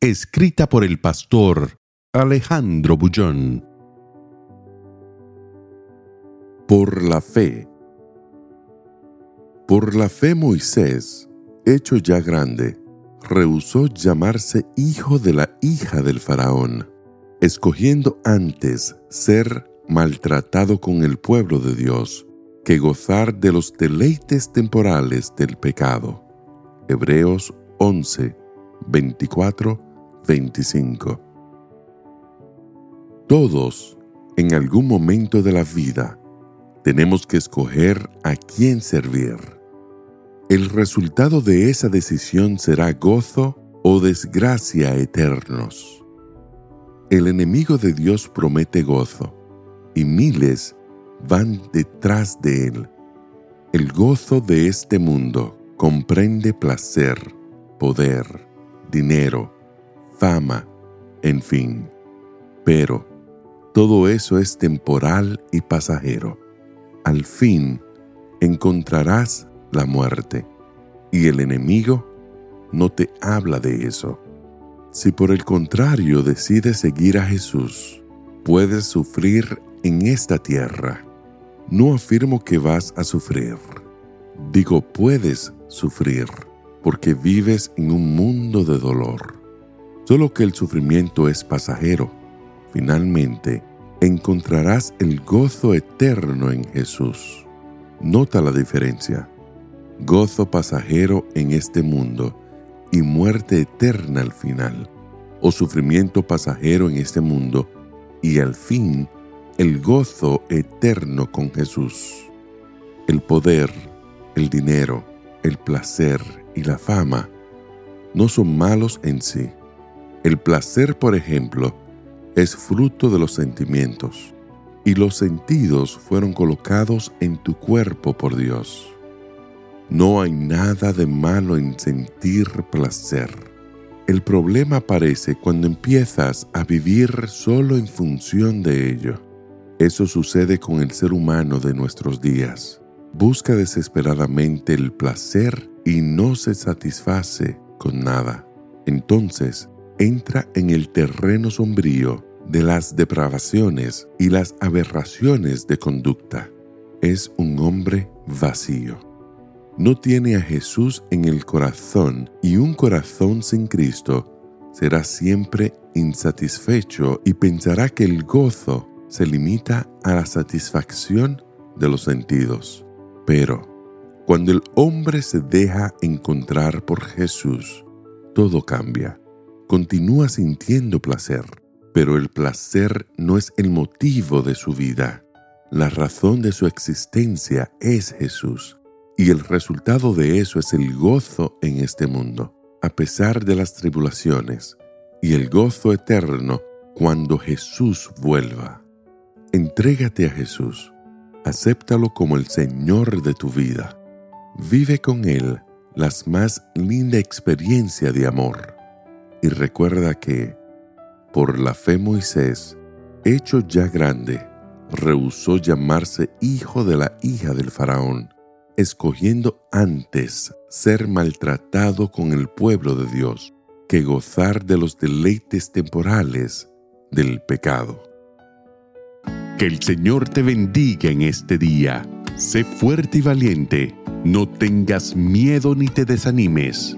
Escrita por el pastor Alejandro Bullón. Por la fe. Por la fe Moisés, hecho ya grande, rehusó llamarse hijo de la hija del faraón, escogiendo antes ser maltratado con el pueblo de Dios que gozar de los deleites temporales del pecado. Hebreos 11, 24, 25. Todos, en algún momento de la vida, tenemos que escoger a quién servir. El resultado de esa decisión será gozo o desgracia eternos. El enemigo de Dios promete gozo y miles van detrás de él. El gozo de este mundo comprende placer, poder, dinero, fama, en fin. Pero todo eso es temporal y pasajero. Al fin encontrarás la muerte y el enemigo no te habla de eso. Si por el contrario decides seguir a Jesús, puedes sufrir en esta tierra. No afirmo que vas a sufrir. Digo, puedes sufrir porque vives en un mundo de dolor. Solo que el sufrimiento es pasajero. Finalmente, encontrarás el gozo eterno en Jesús. Nota la diferencia. Gozo pasajero en este mundo y muerte eterna al final. O sufrimiento pasajero en este mundo y al fin el gozo eterno con Jesús. El poder, el dinero, el placer y la fama no son malos en sí. El placer, por ejemplo, es fruto de los sentimientos, y los sentidos fueron colocados en tu cuerpo por Dios. No hay nada de malo en sentir placer. El problema aparece cuando empiezas a vivir solo en función de ello. Eso sucede con el ser humano de nuestros días. Busca desesperadamente el placer y no se satisface con nada. Entonces entra en el terreno sombrío de las depravaciones y las aberraciones de conducta. Es un hombre vacío. No tiene a Jesús en el corazón y un corazón sin Cristo será siempre insatisfecho y pensará que el gozo se limita a la satisfacción de los sentidos. Pero cuando el hombre se deja encontrar por Jesús, todo cambia. Continúa sintiendo placer, pero el placer no es el motivo de su vida. La razón de su existencia es Jesús, y el resultado de eso es el gozo en este mundo, a pesar de las tribulaciones, y el gozo eterno cuando Jesús vuelva. Entrégate a Jesús. Acéptalo como el Señor de tu vida. Vive con Él las más linda experiencia de amor. Y recuerda que, por la fe Moisés, hecho ya grande, rehusó llamarse hijo de la hija del faraón, escogiendo antes ser maltratado con el pueblo de Dios que gozar de los deleites temporales del pecado. Que el Señor te bendiga en este día. Sé fuerte y valiente. No tengas miedo ni te desanimes,